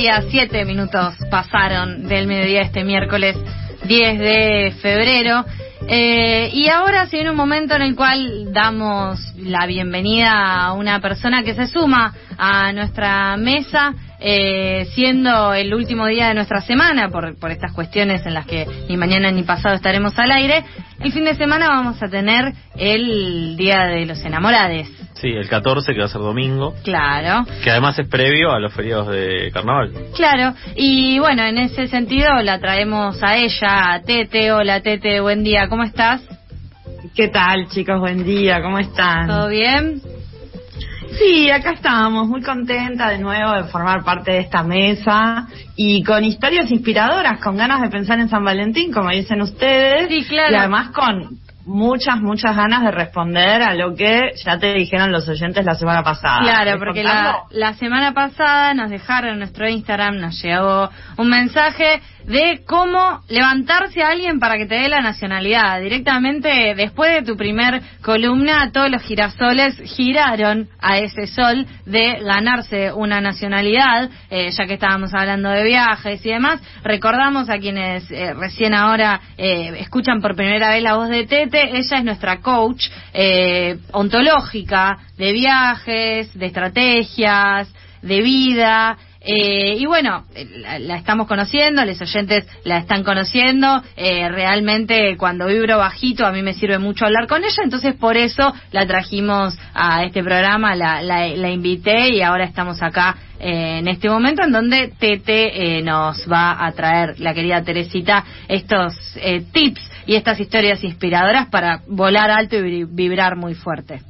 Mediodía, siete minutos pasaron del mediodía este miércoles 10 de febrero. Eh, y ahora se viene un momento en el cual damos la bienvenida a una persona que se suma a nuestra mesa eh, siendo el último día de nuestra semana, por, por estas cuestiones en las que ni mañana ni pasado estaremos al aire, el fin de semana vamos a tener el Día de los Enamorades. Sí, el 14, que va a ser domingo. Claro. Que además es previo a los feriados de carnaval. Claro, y bueno, en ese sentido la traemos a ella, a Tete. Hola Tete, buen día, ¿cómo estás? ¿Qué tal chicos? Buen día, ¿cómo están? ¿Todo bien? Sí, acá estamos, muy contenta de nuevo de formar parte de esta mesa y con historias inspiradoras, con ganas de pensar en San Valentín, como dicen ustedes. Sí, claro. Y además con muchas, muchas ganas de responder a lo que ya te dijeron los oyentes la semana pasada. Claro, porque la, la semana pasada nos dejaron en nuestro Instagram, nos llegó un mensaje de cómo levantarse a alguien para que te dé la nacionalidad. Directamente después de tu primer columna, todos los girasoles giraron a ese sol de ganarse una nacionalidad, eh, ya que estábamos hablando de viajes y demás. Recordamos a quienes eh, recién ahora eh, escuchan por primera vez la voz de Tete, ella es nuestra coach ontológica de viajes, de estrategias, de vida. Eh, y bueno, la, estamos conociendo, los oyentes la están conociendo. Eh, realmente cuando vibro bajito a mí me sirve mucho hablar con ella, entonces por eso la trajimos a este programa, la, la, invité y ahora estamos acá eh, en este momento en donde Tete nos va a traer, la querida Teresita, estos tips y estas historias inspiradoras para volar alto y vibrar muy fuerte.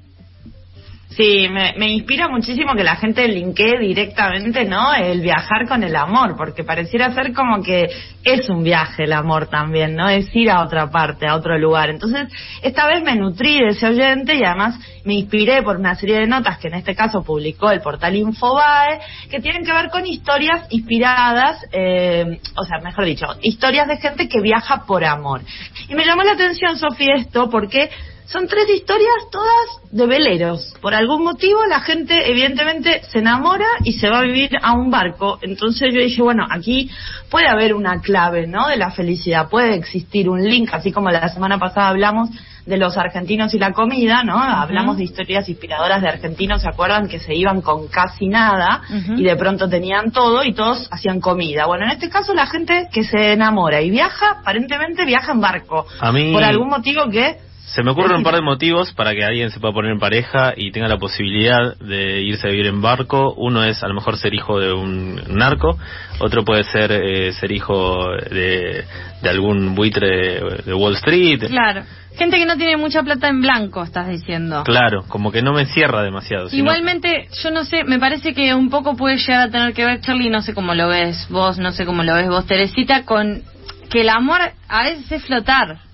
Sí, me, me, inspira muchísimo que la gente linkee directamente, ¿no? El viajar con el amor, porque pareciera ser como que es un viaje el amor también, ¿no? Es ir a otra parte, a otro lugar. Entonces, esta vez me nutrí de ese oyente y además me inspiré por una serie de notas que en este caso publicó el portal Infobae, que tienen que ver con historias inspiradas, eh, o sea, mejor dicho, historias de gente que viaja por amor. Y me llamó la atención, Sofía, esto porque son tres historias todas de veleros. Por algún motivo la gente evidentemente se enamora y se va a vivir a un barco. Entonces yo dije, bueno, aquí puede haber una clave, ¿no? De la felicidad. Puede existir un link, así como la semana pasada hablamos de los argentinos y la comida, ¿no? Hablamos de historias inspiradoras de argentinos, ¿se acuerdan? Que se iban con casi nada y de pronto tenían todo y todos hacían comida. Bueno, en este caso la gente que se enamora y viaja, aparentemente viaja en barco. A mí... Por algún motivo que se me ocurren un par de motivos para que alguien se pueda poner en pareja y tenga la posibilidad de irse a vivir en barco. Uno es a lo mejor ser hijo de un narco, otro puede ser eh, ser hijo de, algún buitre de Wall Street. Claro. Gente que no tiene mucha plata en blanco, estás diciendo. Claro, como que no me encierra demasiado. Igualmente, yo no sé, me parece que un poco puede llegar a tener que ver, Charlie, no sé cómo lo ves vos, no sé cómo lo ves vos, Teresita, con que el amor a veces es flotar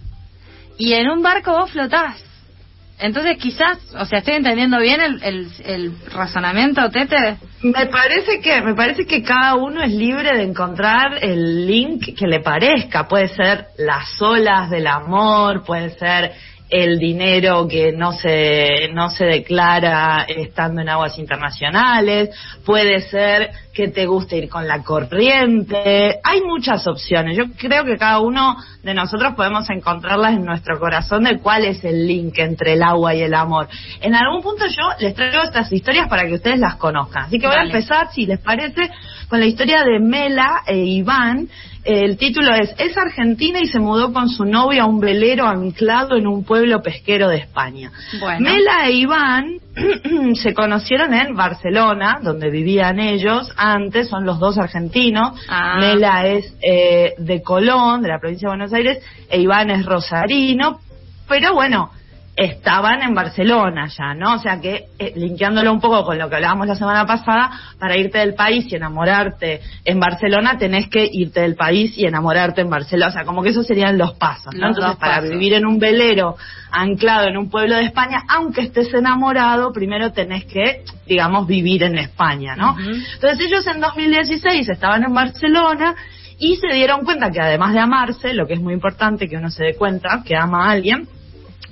y en un barco vos flotás. Entonces quizás, o sea, estoy entendiendo bien el, el, el, razonamiento, Tete. Me parece que me parece que cada uno es libre de encontrar el link que le parezca. Puede ser las olas del amor, puede ser el dinero que no se no se declara estando en aguas internacionales, puede ser que te guste ir con la corriente, hay muchas opciones. Yo creo que cada uno de nosotros podemos encontrarlas en nuestro corazón de cuál es el link entre el agua y el amor. En algún punto yo les traigo estas historias para que ustedes las conozcan. Así que voy a empezar, si les parece, con la historia de Mela e Iván, el título es Es argentina y se mudó con su novia a un velero anclado en un pueblo pesquero de España. Mela e Iván se conocieron en Barcelona, donde vivían ellos antes, son los dos argentinos. Ah. Mela es eh, de Colón, de la provincia de Buenos Aires, e Iván es rosarino. Pero bueno, estaban en Barcelona ya, ¿no? O sea que, eh, linkeándolo un poco con lo que hablábamos la semana pasada, para irte del país y enamorarte en Barcelona, tenés que irte del país y enamorarte en Barcelona. O sea, como que esos serían los pasos, ¿no? Los Entonces, para pasos. vivir en un velero anclado en un pueblo de España, aunque estés enamorado, primero tenés que, digamos, vivir en España, ¿no? Entonces ellos en 2016 estaban en Barcelona y se dieron cuenta que además de amarse, lo que es muy importante que uno se dé cuenta que ama a alguien,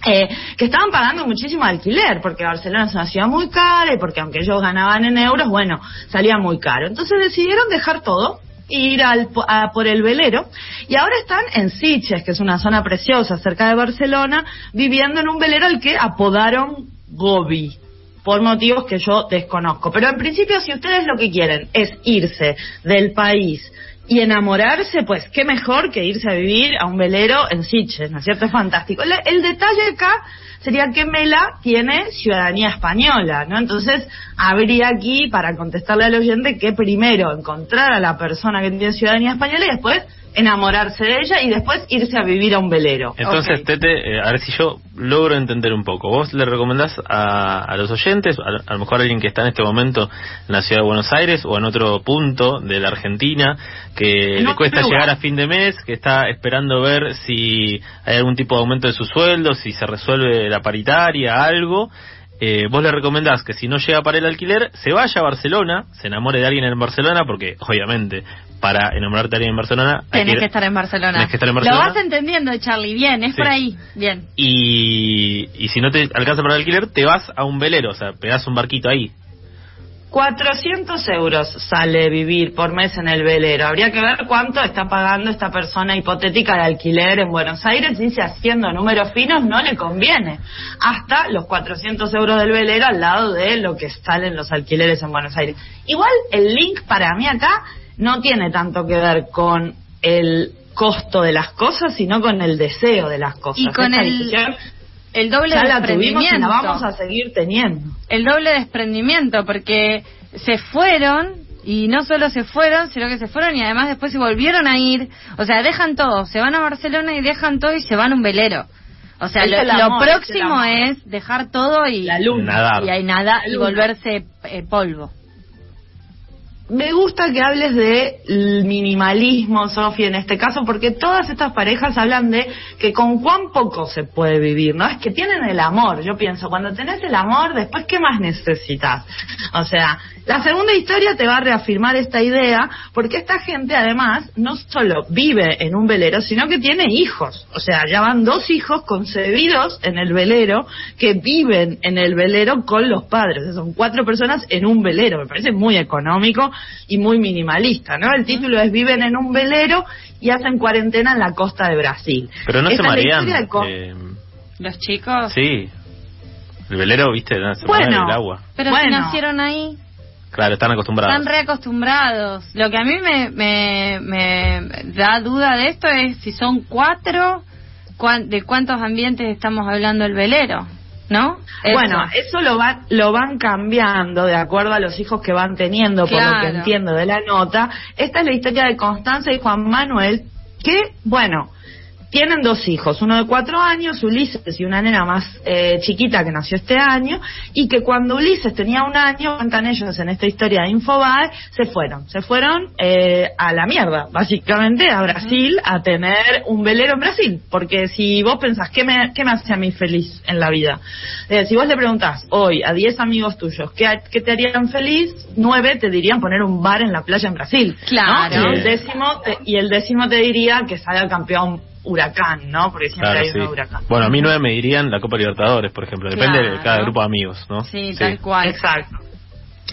eh, que estaban pagando muchísimo alquiler, porque Barcelona es una ciudad muy cara y porque aunque ellos ganaban en euros, bueno, salía muy caro. Entonces decidieron dejar todo e ir al, a por el velero y ahora están en Sitges, que es una zona preciosa cerca de Barcelona, viviendo en un velero al que apodaron Gobi por motivos que yo desconozco. Pero en principio, si ustedes lo que quieren es irse del país y enamorarse, pues qué mejor que irse a vivir a un velero en Sitges, ¿no es cierto? Es fantástico. El, el detalle acá sería que Mela tiene ciudadanía española, ¿no? Entonces, habría aquí, para contestarle al oyente, que primero encontrar a la persona que tiene ciudadanía española y después enamorarse de ella y después irse a vivir a un velero. Entonces. Tete, eh, a ver si yo logro entender un poco. ¿Vos le recomendás a, a los oyentes, a, a lo mejor alguien que está en este momento en la ciudad de Buenos Aires o en otro punto de la Argentina, que le cuesta llegar a fin de mes, que está esperando ver si hay algún tipo de aumento de su sueldo, si se resuelve la paritaria, algo? Eh, vos le recomendás que si no llega para el alquiler, se vaya a Barcelona, se enamore de alguien en Barcelona, porque obviamente para enamorarte de alguien en Barcelona ir- que estar en Barcelona. tenés que estar en Barcelona. Lo vas entendiendo, Charlie. Bien, es Sí. por ahí. Bien. Y, y si no te alcanza para el alquiler, te vas a un velero, o sea, pegás un barquito ahí. 400 euros sale vivir por mes en el velero. Habría que ver cuánto está pagando esta persona hipotética de alquiler en Buenos Aires. Dice, haciendo números finos, no le conviene. Hasta los 400 euros del velero al lado de lo que salen los alquileres en Buenos Aires. Igual el link para mí acá no tiene tanto que ver con el costo de las cosas, sino con el deseo de las cosas. Y con el- El doble ya la tuvimos y desprendimiento. la vamos a seguir teniendo. El doble desprendimiento, porque se fueron y no solo se fueron, sino que se fueron y además después se volvieron a ir. O sea, dejan todo, se van a Barcelona y dejan todo y se van a un velero. O sea, lo, lo es próximo es dejar todo y, La luna. Nadar. y hay nada La y luna. volverse eh, polvo. Me gusta que hables de minimalismo, Sofía, en este caso, porque todas estas parejas hablan de que con cuán poco se puede vivir, ¿no? Es que tienen el amor. Yo pienso, cuando tenés el amor, después, ¿qué más necesitas? O sea, la segunda historia te va a reafirmar esta idea, porque esta gente, además, no solo vive en un velero, sino que tiene hijos. O sea, ya van dos hijos concebidos en el velero que viven en el velero con los padres. O sea, son cuatro personas en un velero. Me parece muy económico y muy minimalista, ¿no? El título es Viven en un velero y hacen cuarentena en la costa de Brasil. Pero no Esta se marean. eh, Los chicos. sí. El velero, viste, no, se Bueno. el agua. Pero si Bueno. nacieron ahí, Claro, están acostumbrados. están reacostumbrados. Lo que a mí me, me, me da duda de esto es si son cuatro, cuán- de cuántos ambientes estamos hablando el velero, ¿no? Eso. Bueno, eso lo van, lo van cambiando de acuerdo a los hijos que van teniendo, por lo que entiendo de la nota. Esta es la historia de Constanza y Juan Manuel, que, bueno, tienen dos hijos, uno de cuatro años, Ulises, y una nena más eh, chiquita que nació este año, y que cuando Ulises tenía un año, cuentan ellos en esta historia de Infobae, se fueron, se fueron eh, a la mierda, básicamente a Brasil, a tener un velero en Brasil, porque si vos pensás, ¿qué me, qué me hace a mí feliz en la vida? Eh, si vos le preguntás hoy a 10 amigos tuyos, ¿qué, te harían feliz? Nueve te dirían poner un bar en la playa en Brasil. ¿no? Claro. Y el décimo te, y el décimo te diría que salga campeón huracán, ¿no? Porque siempre Claro, hay sí. un huracán. Bueno, a mí nueve me dirían la Copa Libertadores, por ejemplo. Depende de Claro. cada grupo de amigos, ¿no? Sí, tal cual. Exacto.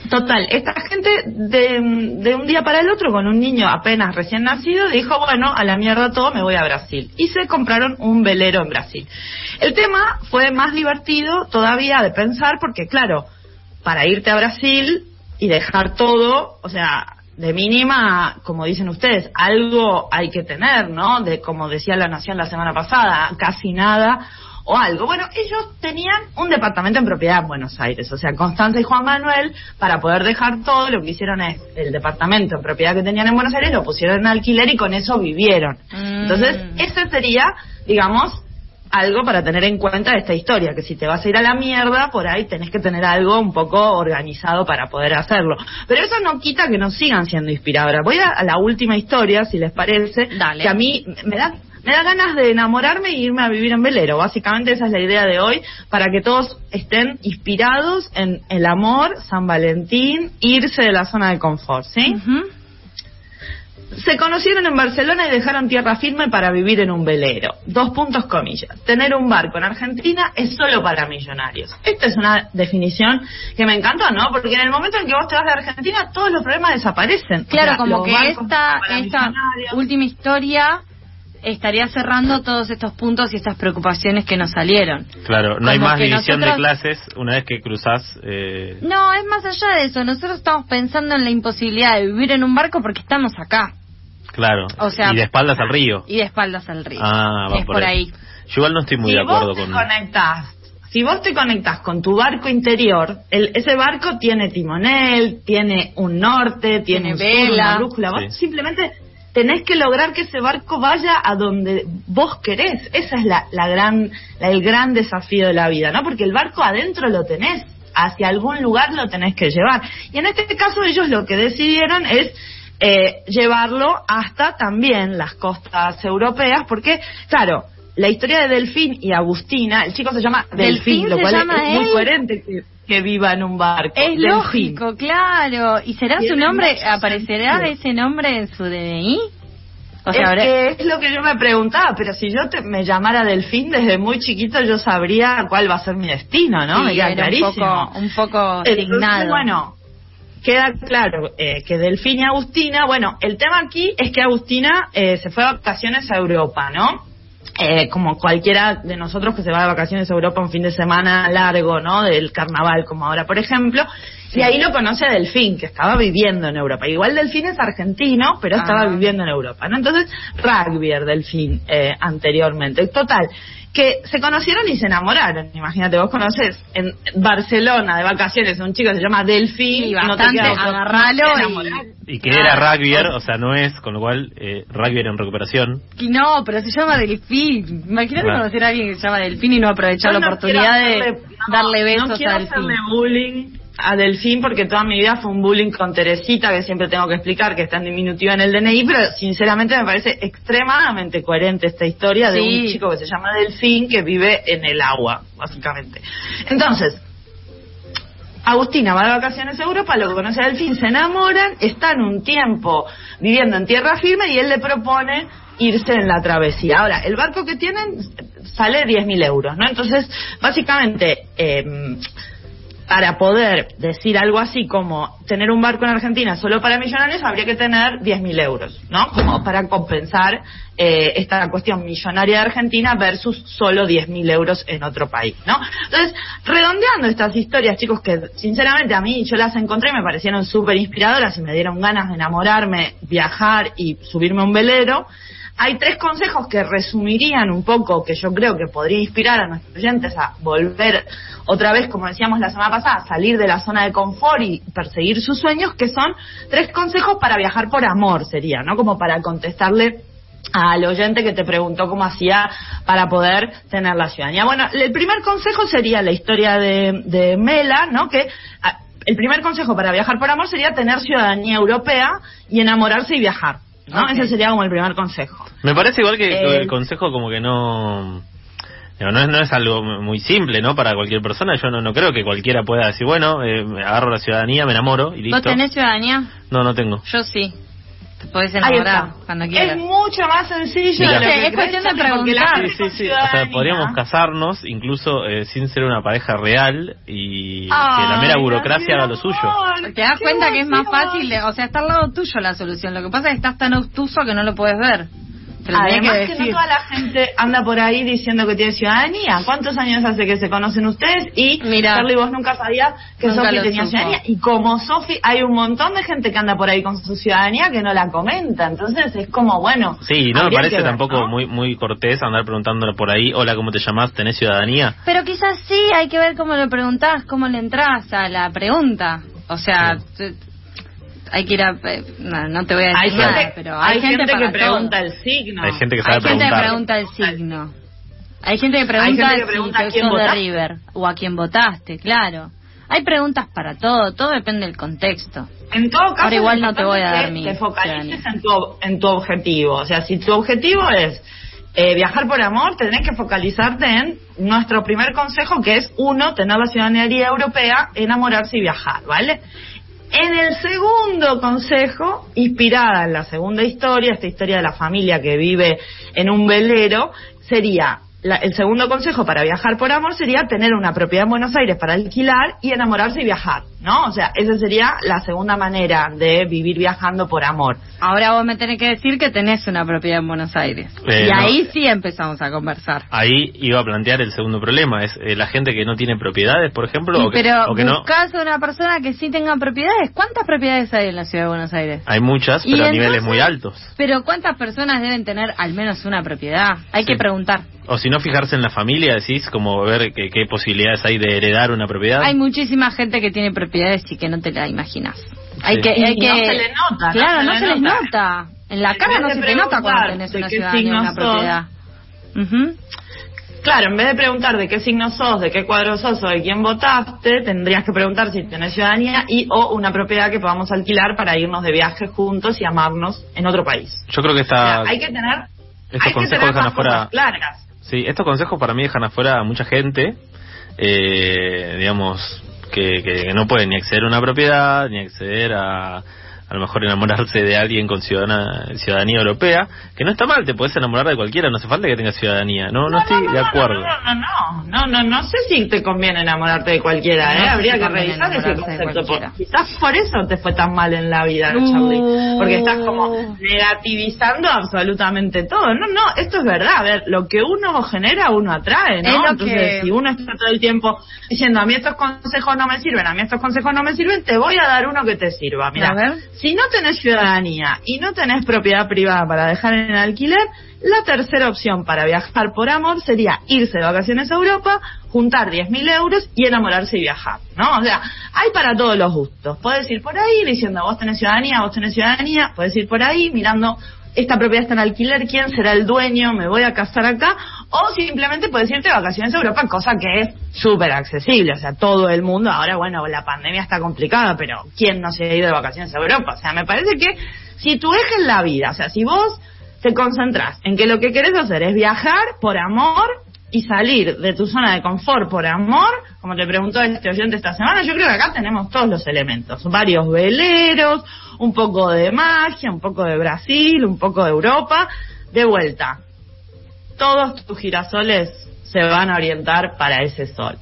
Total, esta gente de, de un día para el otro con un niño apenas recién nacido dijo, bueno, a la mierda todo, me voy a Brasil. Y se compraron un velero en Brasil. El tema fue más divertido todavía de pensar porque, claro, para irte a Brasil y dejar todo, o sea, de mínima, como dicen ustedes, algo hay que tener, ¿no? De como decía la Nación la semana pasada, casi nada o algo. Bueno, ellos tenían un departamento en propiedad en Buenos Aires, o sea, Constanza y Juan Manuel, para poder dejar todo, lo que hicieron es el departamento en propiedad que tenían en Buenos Aires, lo pusieron en alquiler y con eso vivieron. Mm. Entonces, ese sería, digamos, algo para tener en cuenta de esta historia, que si te vas a ir a la mierda, por ahí tenés que tener algo un poco organizado para poder hacerlo. Pero eso no quita que no sigan siendo inspiradoras. Voy a, la última historia, si les parece, Dale. que a mí me da me da ganas de enamorarme e irme a vivir en velero. Básicamente esa es la idea de hoy, para que todos estén inspirados en el amor, San Valentín, irse de la zona de confort, ¿sí? Ujú. Se conocieron en Barcelona y dejaron tierra firme para vivir en un velero. Dos puntos comillas. Tener un barco en Argentina es solo para millonarios. Esta es una definición que me encantó, ¿no? Porque en el momento en que vos te vas de Argentina, todos los problemas desaparecen. Claro, O sea, como que esta, última historia estaría cerrando todos estos puntos y estas preocupaciones que nos salieron. Claro, no hay más división de clases una vez que cruzás. Eh, No, es más allá de eso. Nosotros estamos pensando en la imposibilidad de vivir en un barco porque estamos acá claro. O sea- y de espaldas al río. y de espaldas al río. Ah, va es por, ahí. ahí. Yo igual no estoy muy si de acuerdo vos te con. conectás, si vos te conectás con tu barco interior, el- ese barco tiene timonel, tiene un norte, Tiene tiene, un sur, vela. una brújula. Vos simplemente tenés que lograr que ese barco vaya a donde vos querés. Esa es la, la gran, la- el gran desafío de la vida, ¿no? Porque el barco adentro lo tenés. Hacia algún lugar lo tenés que llevar. Y en este caso ellos lo que decidieron es eh, llevarlo hasta también las costas europeas, porque, claro, la historia de Delfín y Agustina, el chico se llama Delfín Delfín, lo cual es- es, muy coherente que, que viva en un barco. Es Delfín. lógico, claro. ¿Y será su nombre? ¿Aparecerá sentido. ese nombre en su DNI? O es, sea, habrá- que es lo que yo me preguntaba, pero si yo te- me llamara Delfín desde muy chiquito, yo sabría cuál va a ser mi destino, ¿no? Sí, me queda clarísimo. Un poco, un poco Entonces, bueno, queda claro eh, que Delfín y Agustina, bueno, el tema aquí es que Agustina eh, se fue de vacaciones a Europa, ¿no? Eh, como cualquiera de nosotros que se va de vacaciones a Europa un fin de semana largo, ¿no? Del carnaval, como ahora, por ejemplo. Y ahí lo conoce a Delfín, que estaba viviendo en Europa. Igual Delfín es argentino, pero estaba Ah. viviendo en Europa, ¿no? Entonces, rugby Delfín eh, anteriormente. Total, que se conocieron y se enamoraron. Imagínate, vos conoces en Barcelona de vacaciones a un chico que se llama Delfín. Sí, no te bastante, queda otra agarralo y-. Y que era rugbyer, o sea, no es, con lo cual, eh, rugbyer en recuperación. Y no, pero se llama Delfín. Imagínate conocer a alguien que se llama Delfín y no aprovechar la no oportunidad de hacerle- no, darle besos no quiero a Delfín. hacerle bullying a Delfín porque toda mi vida fue un bullying con Teresita que siempre tengo que explicar que está en diminutivo en el DNI, pero sinceramente me parece extremadamente coherente esta historia de un chico que se llama Delfín que vive en el agua, básicamente. Entonces, Agustina va de vacaciones a Europa, lo conoce a Delfín, se enamoran, están un tiempo viviendo en tierra firme y él le propone irse en la travesía. Ahora, el barco que tienen sale 10.000 euros, ¿no? Entonces, básicamente, eh, para poder decir algo así como tener un barco en Argentina solo para millonarios, habría que tener 10.000 euros, ¿no? Como para compensar eh, esta cuestión millonaria de Argentina versus solo 10.000 euros en otro país, ¿no? Entonces, redondeando estas historias, chicos, que sinceramente a mí yo las encontré y me parecieron súper inspiradoras y me dieron ganas de enamorarme, viajar y subirme a un velero, hay tres consejos que resumirían un poco, que yo creo que podría inspirar a nuestros oyentes a volver otra vez, como decíamos la semana pasada, a salir de la zona de confort y perseguir sus sueños, que son tres consejos para viajar por amor, sería, ¿no? Como para contestarle al oyente que te preguntó cómo hacía para poder tener la ciudadanía. Bueno, el primer consejo sería la historia de, de Mela, ¿no? Que ah, el primer consejo para viajar por amor sería tener ciudadanía europea y enamorarse y viajar, ¿no? Ese sería como el primer consejo. Me parece igual que Eh, el consejo como que no... No es, no es algo muy simple, ¿no? Para cualquier persona. Yo no, no creo que cualquiera pueda decir, bueno, eh, me agarro la ciudadanía, me enamoro y listo. ¿Vos tenés ciudadanía? No, no tengo. Yo sí. Te podés enamorar cuando Es quieras. mucho más sencillo Mira. de lo que es cuestión de preguntar. Sí, sí, sí. O sea, podríamos casarnos incluso eh, sin ser una pareja real y que Ay, la mera burocracia haga lo suyo. Te das cuenta que es más fácil, de- o sea, está al lado tuyo la solución. Lo que pasa es que estás tan obtuso que no lo puedes ver. Te lo tenía Además que que, no toda la gente anda por ahí diciendo que tiene ciudadanía. ¿Cuántos años hace que se conocen ustedes? Y Mira. Charlie, vos nunca sabías que Nunca Sofi tenía supo. ciudadanía. Y como Sofi, hay un montón de gente que anda por ahí con su ciudadanía que no la comenta. Entonces es como, bueno. Sí, no me parece ver, tampoco ¿no? muy muy cortés andar preguntándole por ahí, hola, ¿cómo te llamás? ¿Tenés ciudadanía? Pero quizás sí, hay que ver cómo lo preguntás, cómo le entras a la pregunta. O sea, te- hay que ir a... eh, No, no te voy a decir Hay nada, gente, pero hay, hay gente que pregunta todo. el signo. Hay gente que sabe Hay gente que preguntar. pregunta el signo. Hay gente que pregunta, gente que pregunta si a quién de votaste. River o a quién votaste, claro. Hay preguntas para todo, todo depende del contexto. En todo caso, Ahora igual no te voy a dar mi te focalices en tu, en tu objetivo. O sea, si tu objetivo es eh, viajar por amor, tenés que focalizarte en nuestro primer consejo, que es, uno, tener la ciudadanía europea, enamorarse y viajar, ¿vale? En el segundo consejo, inspirada en la segunda historia, esta historia de la familia que vive en un velero, sería la- el segundo consejo para viajar por amor sería tener una propiedad en Buenos Aires para alquilar y enamorarse y viajar, ¿no? O sea, esa sería la segunda manera de vivir viajando por amor. Ahora vos me tenés que decir que tenés una propiedad en Buenos Aires. Eh, y no. ahí sí empezamos a conversar. Ahí iba a plantear el segundo problema, es eh, la gente que no tiene propiedades, por ejemplo, Y o que, pero o que no. buscas a una persona que sí tenga propiedades. ¿Cuántas propiedades hay en la ciudad de Buenos Aires? Hay muchas, Y pero a entonces- niveles muy altos. Pero ¿cuántas personas deben tener al menos una propiedad? Hay Sí. que preguntar. O si no fijarse en la familia, decís, como ver que- qué posibilidades hay de heredar una propiedad. Hay muchísima gente que tiene propiedades y que no te la imaginas. Hay que, no se le nota, no Claro, se no le se les nota. nota. En la cara no se te nota cuando tenés de una ciudadanía o una propiedad. Claro, en vez de preguntar de qué signo sos, de qué cuadro sos o de quién votaste, tendrías que preguntar si tenés ciudadanía y o una propiedad que podamos alquilar para irnos de viaje juntos y amarnos en otro país. Yo creo que O sea, está... hay que tener, estos hay que consejos tener dejan afuera- claras. Sí, estos consejos para mí dejan afuera a mucha gente, eh, digamos, que, que no puede ni acceder a una propiedad, ni acceder a a lo mejor enamorarse de alguien con ciudadana, ciudadanía europea, que no está mal, te puedes enamorar de cualquiera, no hace falta que tengas ciudanía, no, no, estoy de acuerdo. No, no, no, no, no, no sé si te conviene enamorarte de cualquiera, No ¿eh? Habría si que revisar ese concepto. por- Quizás por eso te fue tan mal en la vida. Charlie. Porque estás como negativizando absolutamente todo. No, no, esto es verdad. A ver, lo que uno genera, uno atrae, ¿no? Entonces, que- si uno está todo el tiempo diciendo, a mí estos consejos no me sirven, a mí estos consejos no me sirven, te voy a dar uno que te sirva. Mira, A ver. Si no tenés ciudadanía y no tenés propiedad privada para dejar en alquiler, la tercera opción para viajar por amor sería irse de vacaciones a Europa, juntar 10.000 euros y enamorarse y viajar, ¿no? O sea, hay para todos los gustos. Puedes ir por ahí diciendo, vos tenés ciudadanía, vos tenés ciudadanía, puedes ir por ahí mirando, esta propiedad está en alquiler, ¿quién será el dueño? Me voy a casar acá. O simplemente puedes irte de vacaciones a Europa, cosa que es súper accesible. O sea, todo el mundo, ahora bueno, la pandemia está complicada, pero ¿quién no se ha ido de vacaciones a Europa? O sea, me parece que si tu eje la vida, o sea, si vos te concentras en que lo que querés hacer es viajar por amor y salir de tu zona de confort por amor, como te preguntó este oyente esta semana, yo creo que acá tenemos todos los elementos, varios veleros, un poco de magia, un poco de Brasil, un poco de Europa, de vuelta. Todos tus girasoles se van a orientar para ese sol.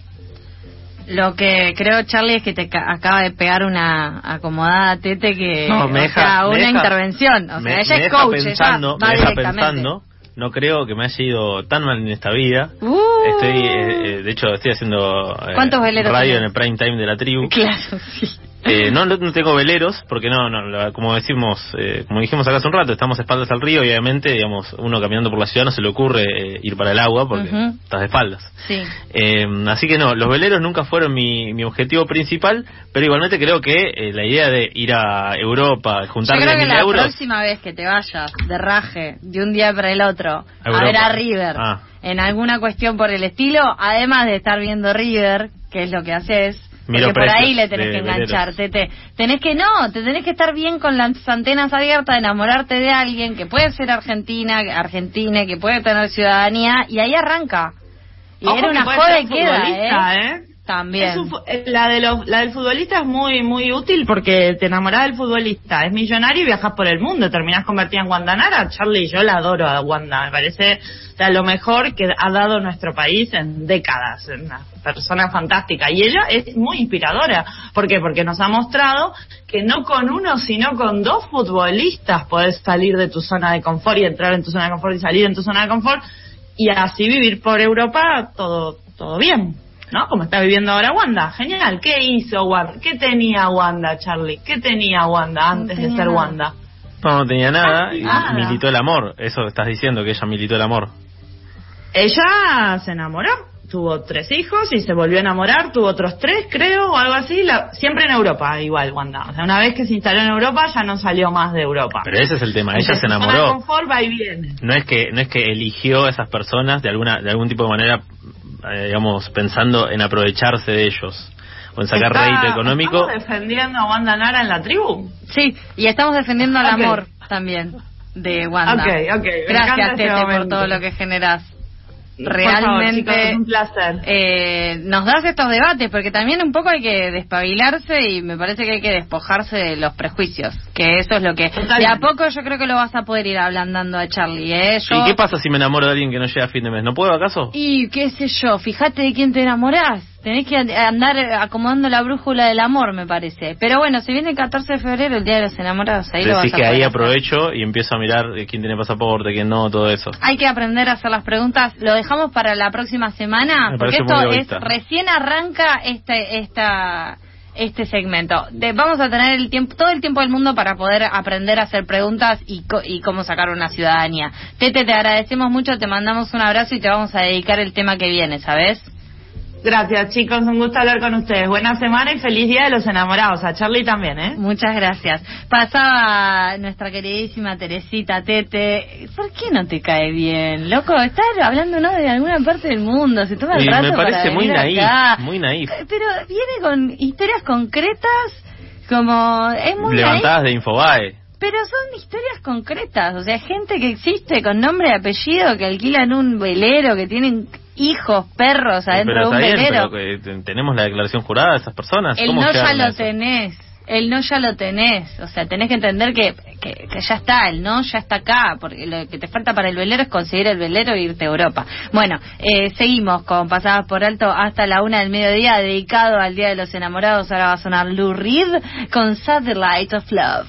Lo que creo, Charlie, es que te ca- acaba de pegar una acomodada tete que. No, me o deja, sea, me una deja- intervención. O me- sea, ella me es deja coach, pensando, ella va me deja pensando, no creo que me haya ido tan mal en esta vida. Uh. Estoy, eh, eh, de hecho, estoy haciendo eh, ¿Cuántos veleros radio tenés? en el prime time de la tribu. Claro, sí. Eh, no, no tengo veleros porque no, no la- como decimos, eh, como dijimos acá hace un rato, estamos espaldas al río y obviamente, digamos, uno caminando por la ciudad no se le ocurre eh, ir para el agua porque Ujú. estás de espaldas. Sí. Eh, así que no, los veleros nunca fueron mi, mi objetivo principal, pero igualmente creo que eh, la idea de ir a Europa, Yo juntar creo que 10.000 la euros, próxima vez que te vayas de raje de un día para el otro a, ver a River Ah. en alguna cuestión por el estilo, además de estar viendo River, que es lo que haces, Miro porque por ahí le tenés de que enganchar, Tete. Tenés que no, te tenés que estar bien con las antenas abiertas, enamorarte de alguien que puede ser argentina, argentina, que puede tener ciudadanía, y ahí arranca. Y Ojo era una joda y queda, futbolista, ¿eh? ¿eh? También. Un eh, la, de los, la del futbolista es muy muy útil porque te enamorás del futbolista, es millonario y viajas por el mundo, terminás convertida en Wanda Nara. Charlie, yo la adoro a Wanda, me parece o lo mejor que ha dado nuestro país en décadas, una persona fantástica. Y ella es muy inspiradora. ¿Por qué? Porque nos ha mostrado que no con uno, sino con dos futbolistas podés salir de tu zona de confort y entrar en tu zona de confort y salir en tu zona de confort y así vivir por Europa todo, todo bien. ¿No? Como está viviendo ahora Wanda. Genial. ¿Qué hizo Wanda? ¿Qué tenía Wanda, Charlie? ¿Qué tenía Wanda antes de tenía ser nada. Wanda? no, no tenía nada, y nada. militó el amor, eso estás diciendo, que ella militó el amor. Ella se enamoró tuvo tres hijos y se volvió a enamorar, tuvo otros tres, creo, o algo así, la- siempre en Europa, igual, Wanda. O sea, una vez que se instaló en Europa, ya no salió más de Europa. Pero ese es el tema, ella se enamoró. confort va y viene. No es que no es que eligió a esas personas de alguna de algún tipo de manera, eh, digamos, pensando en aprovecharse de ellos o en sacar Está- rédito económico. ¿Estamos defendiendo a Wanda Nara en la tribu? Sí, y estamos defendiendo el Ok. amor también de Wanda. Ok, ok, me encanta Gracias, este Tete, por todo lo que generas. Por favor, chicos, Realmente es un placer. eh, nos das estos debates, porque también un poco hay que despabilarse y me parece que hay que despojarse de los prejuicios, que eso es lo que... Totalmente. De a poco yo creo que lo vas a poder ir ablandando a Charlie, ¿eh? Yo- ¿Y qué pasa si me enamoro de alguien que no llega a fin de mes? ¿No puedo acaso? Y qué sé yo, fíjate de quién te enamorás. Tenés que and- andar acomodando la brújula del amor, me parece. Pero bueno, se viene el 14 de febrero, el Día de los Enamorados. Ahí lo vas Decís a que ahí hacer. aprovecho y empiezo a mirar eh, quién tiene pasaporte, quién no, todo eso. Hay que aprender a hacer las preguntas. Lo dejamos para la próxima semana, Me porque esto es recién arranca este esta este segmento. De- vamos a tener el tiempo todo el tiempo del mundo para poder aprender a hacer preguntas y, co- y cómo sacar una ciudadanía. Tete, te agradecemos mucho, te mandamos un abrazo y te vamos a dedicar el tema que viene, ¿sabes? Gracias, chicos. Un gusto hablar con ustedes. Buena semana y feliz Día de los Enamorados. A Charlie también, ¿eh? Muchas gracias. Pasaba nuestra queridísima Teresita Tete. ¿Por qué no te cae bien, loco? Estar hablando ¿no? de alguna parte del mundo, se toma el rato me parece para muy naif, acá. muy naif. Pero viene con historias concretas, como es muy Levantadas naif, de Infobae. pero son historias concretas, o sea, gente que existe con nombre y apellido, que alquilan un velero, que tienen hijos, perros adentro Pero de un bien, velero. pero tenemos la declaración jurada de esas personas. El ¿Cómo no ya lo eso? tenés. El no ya lo tenés. O sea, tenés que entender que, que, que ya está. El no ya está acá. Porque lo que te falta para el velero es conseguir el velero e irte a Europa. Bueno, eh, seguimos con Pasadas por Alto hasta la una del mediodía, dedicado al Día de los Enamorados. Ahora va a sonar Lou Reed con Satellite of Love.